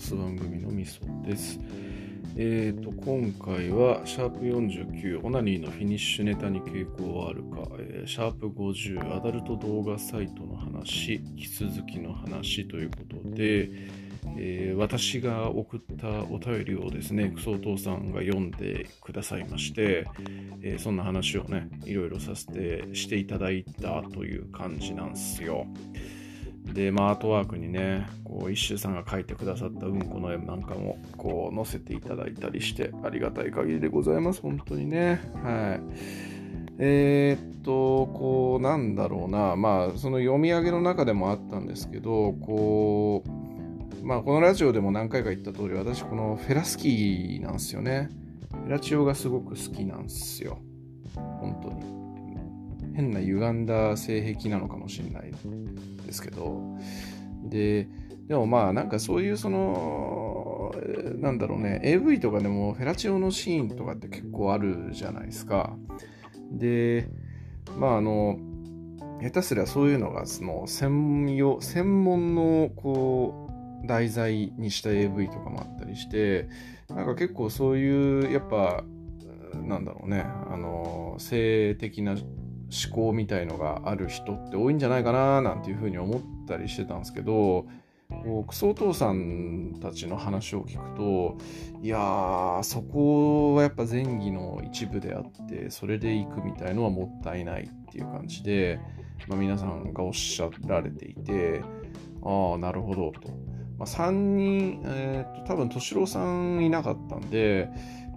す番組のみそです。えーと、今回は、シャープ49、オナニーのフィニッシュネタに傾向はあるか、えー、シャープ50、アダルト動画サイトの話、引き続きの話ということで、えー、私が送ったお便りをですね、クソお父さんが読んでくださいまして、えー、そんな話をね、いろいろさせてしていただいたという感じなんですよ。で、まあ、アートワークにね、こう、一周さんが書いてくださったうんこの絵なんかも、こう、載せていただいたりして、ありがたい限りでございます。本当にね。はい。えー、っと、こう、なんだろうな、まあ、その読み上げの中でもあったんですけど、こう、まあ、このラジオでも何回か言った通り、私、このフェラスキーなんですよね。フェラチオがすごく好きなんですよ。本当に。変な歪んだ性癖なのかもしれないですけど。ででもまあなんかそういうそのなんだろうね。AV とかでもフェラチオのシーンとかって結構あるじゃないですか。でまああの下手すりゃそういうのがその専用専門のこう題材にした AV とかもあったりしてなんか結構そういうやっぱなんだろうね。あの性的な思考みたいのがある人って多いんじゃないかななんていうふうに思ったりしてたんですけどこうクソお父さんたちの話を聞くといやーそこはやっぱ前儀の一部であってそれで行くみたいのはもったいないっていう感じで、まあ、皆さんがおっしゃられていてああなるほどと、まあ、3人、えー、っと多分敏郎さんいなかったんで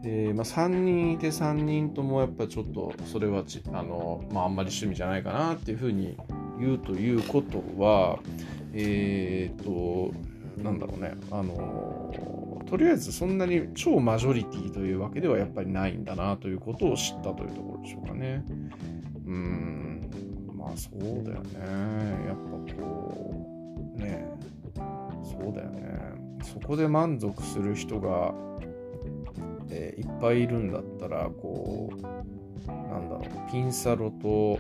えーまあ、3人いて3人ともやっぱちょっとそれはあの、まあ、あんまり趣味じゃないかなっていうふうに言うということはえっ、となんだろうねあのとりあえずそんなに超マジョリティというわけではやっぱりないんだなということを知ったというところでしょうかね。うんまあそうだよね。やっぱこうねそうだよね。そこで満足する人がえー、いっぱいいるんだったらこうなんだろうピンサロと,、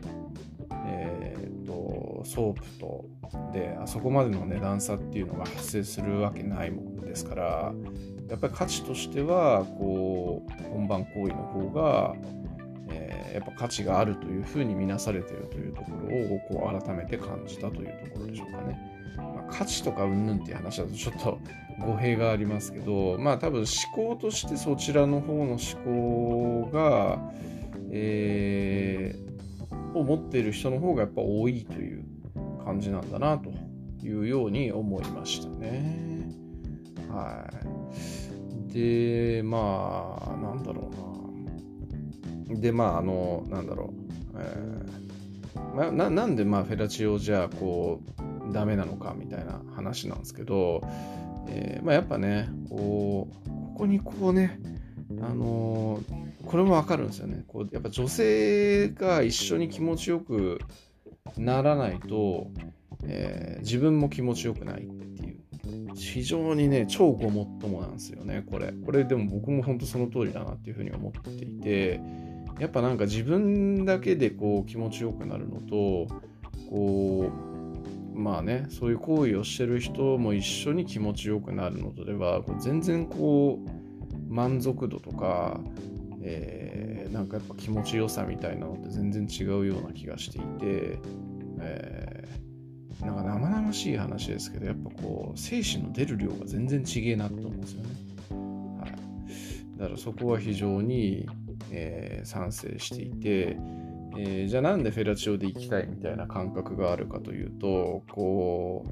えーと、ソープとであそこまでの値段差っていうのが発生するわけないもんですからやっぱり価値としてはこう本番行為の方が、やっぱ価値があるというふうに見なされているというところをこう改めて感じたというところでしょうかね。まあ、価値とかうんぬんっていう話だとちょっと語弊がありますけどまあ多分思考としてそちらの方の思考が、えー、を持っている人の方がやっぱ多いという感じなんだなというように思いましたね。はい。で、まあ、なんだろうな。で、まあ、あの、なんだろう。えーまあ、ななんでまあフェラチオじゃこうダメなのかみたいな話なんですけど、えー、まあ、やっぱねこうここにこうねあの、これもわかるんですよね。こうやっぱ女性が一緒に気持ちよくならないと、えー、自分も気持ちよくないっていう。非常にね超ごもっともなんですよねこれ。これでも僕も本当その通りだなっていうふうに思っていてやっぱなんか自分だけでこう気持ちよくなるのとこうまあねそういう行為をしてる人も一緒に気持ちよくなるのとでは全然こう満足度とか、えー、なんかやっぱ気持ちよさみたいなのって全然違うような気がしていて、えー、なんか生々しい話ですけどやっぱこう精子の出る量が全然違えなと思うんですよね。はい、だからそこは非常に、えー、賛成していて、えー、じゃあなんでフェラチオで行きたいみたいな感覚があるかというとこ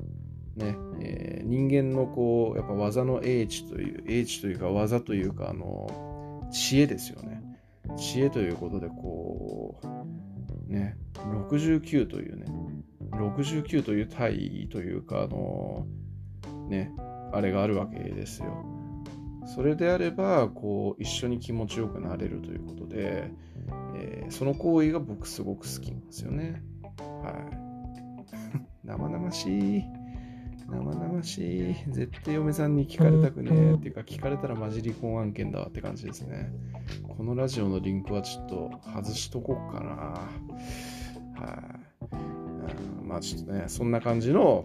うね、えー、人間のこうやっぱ技の英知という英知というか技というかあの知恵ですよね。知恵ということでこうね69というね69という体位というかあのねあれがあるわけですよ。それであればこう一緒に気持ちよくなれるということで、えー、その行為が僕すごく好きなんですよね。はい。生々しい。生々しい。絶対嫁さんに聞かれたくねえ。っていうか聞かれたらマジ離婚案件だわって感じですね。このラジオのリンクはちょっと外しとこうかな。はい、まあちょっとね、そんな感じの、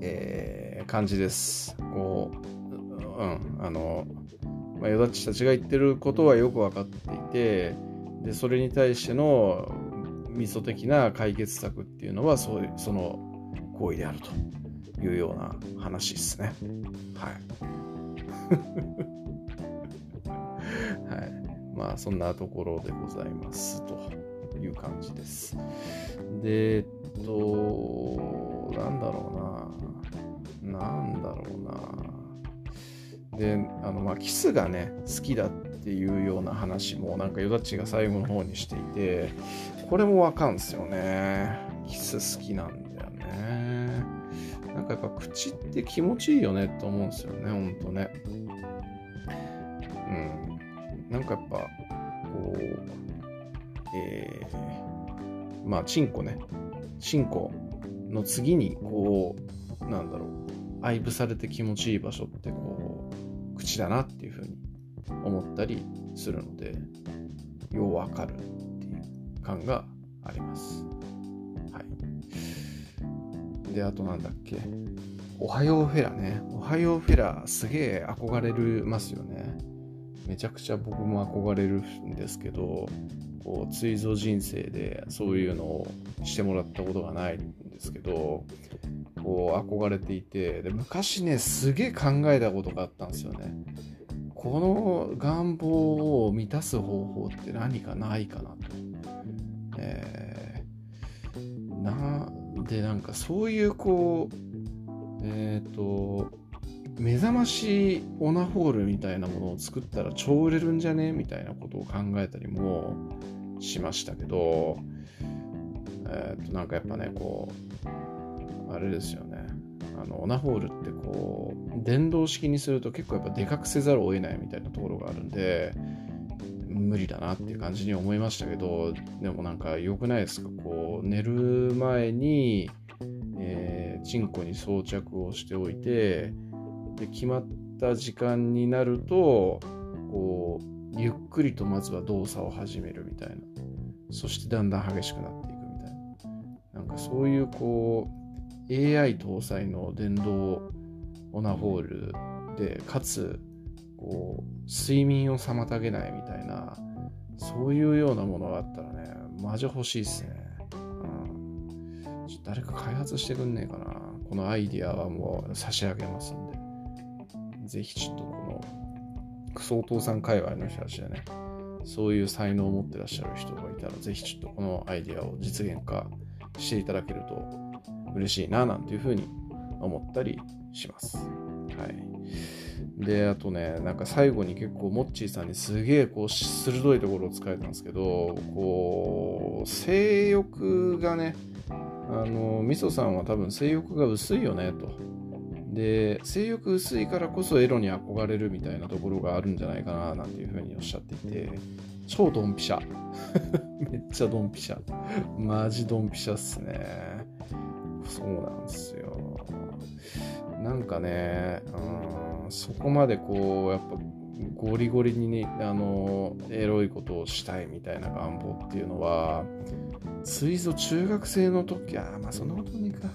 えー、感じです。こううんあのまあ、よだっちたちが言ってることはよく分かっていてでそれに対してのミソ的な解決策っていうのはそういうその行為であるというような話ですね。はい。はい。まあそんなところでございますという感じです。で、えっと、なんだろうな。なんだろうな。で、あの、まあ、キスがね、好きだっていうような話も、なんかヨダッチが最後の方にしていて、これもわかんですよね。キス好きなんだよね。なんかやっぱ口って気持ちいいよねって思うんですよね、ほんとね。うん。なんかやっぱ、こう、えー、まあ、チンコね。チンコの次に、こう、なんだろう、愛撫されて気持ちいい場所って、こう、口だなっていうふうに思ったりするので、ようわかるっていう感があります。はい。で、あとなんだっけ。おはようフェラね。おはようフェラ、すげえ憧れるますよね。めちゃくちゃ僕も憧れるんですけど、こう、追蔵人生でそういうのをしてもらったことがないんですけど、こう、憧れていて、で昔ね、すげえ考えたことがあったんですよね。この願望を満たす方法って何かないかなと。えー、なでなんかそういうこうえっ、ー、と目覚ましオナホールみたいなものを作ったら超売れるんじゃね？みたいなことを考えたりもしましたけどえっ、ー、となんかやっぱねこうあれですよね。あのオナホールってこう電動式にすると結構やっぱでかくせざるを得ないみたいなところがあるんで無理だなっていう感じに思いましたけどでもなんか良くないですか？こう寝る前に、えー、チンコに装着をしておいてで決まった時間になるとこうゆっくりとまずは動作を始めるみたいな。そしてだんだん激しくなっていくみたいな。なんかそういうこう AI 搭載の電動オナホールでかつこう睡眠を妨げないみたいなそういうようなものがあったらねマジ欲しいっすね、うん、ちょ誰か開発してくんねえかな。このアイディアはもう差し上げますんで。ぜひちょっとこのクソお父さん界隈の人たちでねそういう才能を持ってらっしゃる人がいたらぜひちょっとこのアイディアを実現化していただけると嬉しいななんていうふうに思ったりします。はい。で、あとね、なんか最後に結構、モッチーさんにすげえこう、鋭いところを使えたんですけど、こう、性欲がね、あの、みそさんは多分性欲が薄いよね、と。で、性欲薄いからこそエロに憧れるみたいなところがあるんじゃないかな、なんていうふうにおっしゃっていて、超ドンピシャ。めっちゃドンピシャ。マジドンピシャっすね。そうなんですよ。なんかね、うんそこまでこうやっぱゴリゴリに、ね、あのエロいことをしたいみたいな願望っていうのはついぞ中学生の時あまあそんなことねえか。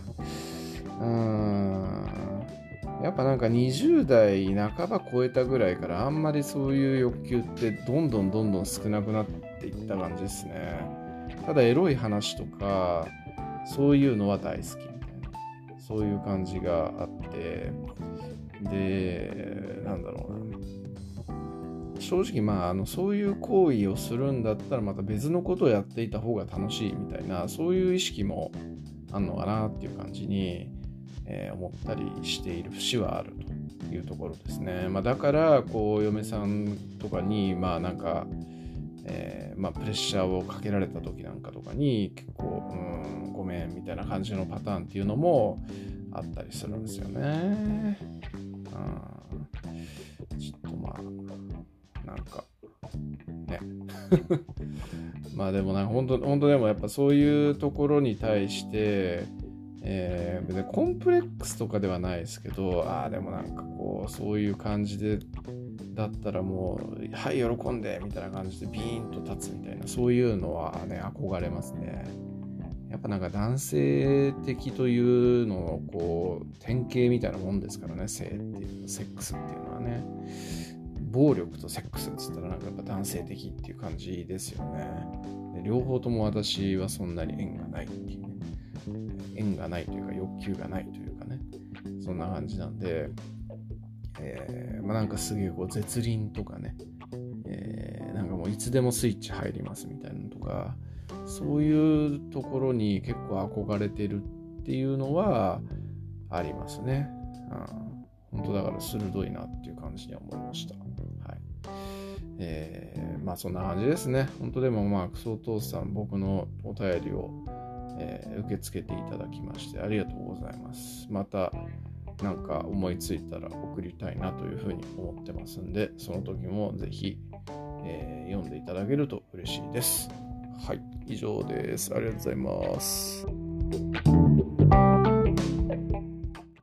うん。やっぱなんか20代半ば超えたぐらいからあんまりそういう欲求ってどんどんどんどん少なくなっていった感じですね。ただエロい話とかそういうのは大好きみたいなそういう感じがあってで、なんだろうな。正直、まあ、あのそういう行為をするんだったら、また別のことをやっていた方が楽しいみたいな、そういう意識もあんのかなっていう感じに、えー、思ったりしている節はあるというところですね。まあ、だから、こう、嫁さんとかに、まあ、なんか、えー、まあ、プレッシャーをかけられた時なんかとかに結構、うん、ごめんみたいな感じのパターンっていうのもあったりするんですよね。うん、ちょっとまあ、なんか、ね。まあでもな、本当本当でもやっぱそういうところに対して、えー、別にコンプレックスとかではないですけど、ああ、でもなんかこう、そういう感じで、だったらもう、はい、喜んで、みたいな感じでビーンと立つみたいな、そういうのはね、憧れますね。やっぱなんか男性的というのをこう典型みたいなもんですからね性っていうセックスっていうのはね。暴力とセックスっつったらなんかやっぱ男性的っていう感じですよね。で両方とも私はそんなに縁がないっていう。縁がないというか欲求がないというかねそんな感じなんで、えー、まあ、なんかすげえこう絶倫とかね、えー、なんかもういつでもスイッチ入りますみたいなのとかそういうところに結構憧れてるっていうのはありますね。うん、本当だから鋭いなっていう感じに思いました。はい。えー、まあそんな感じですね。本当でもまあクソお父さん僕のお便りを、えー、受け付けていただきましてありがとうございます。また何か思いついたら送りたいなというふうに思ってますんで、その時もぜひ、えー、読んでいただけると嬉しいです。はい、以上です。ありがとうございます。